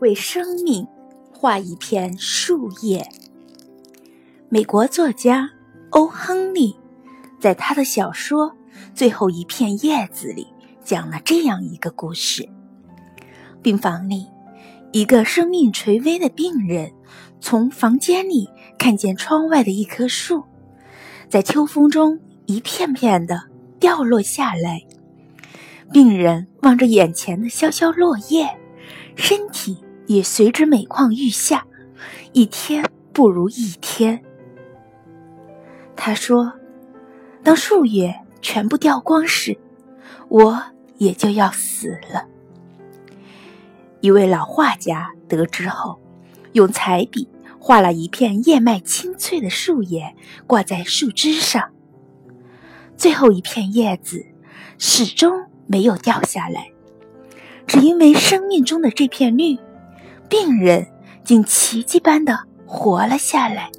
为生命画一片树叶。美国作家欧·亨利在他的小说《最后一片叶子》里讲了这样一个故事：病房里，一个生命垂危的病人从房间里看见窗外的一棵树，在秋风中一片片的掉落下来。病人望着眼前的萧萧落叶，身体。也随之每况愈下，一天不如一天。他说：“当树叶全部掉光时，我也就要死了。”一位老画家得知后，用彩笔画了一片叶脉清翠的树叶，挂在树枝上。最后一片叶子始终没有掉下来，只因为生命中的这片绿。病人竟奇迹般的活了下来。